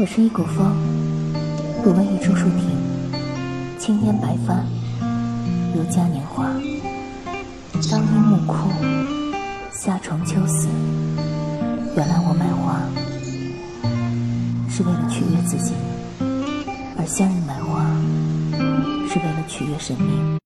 我是一股风，不问一株树亭，青烟白发，如嘉年华。当樱木枯，夏虫秋死，原来我卖花是为了取悦自己，而向日买花是为了取悦神明。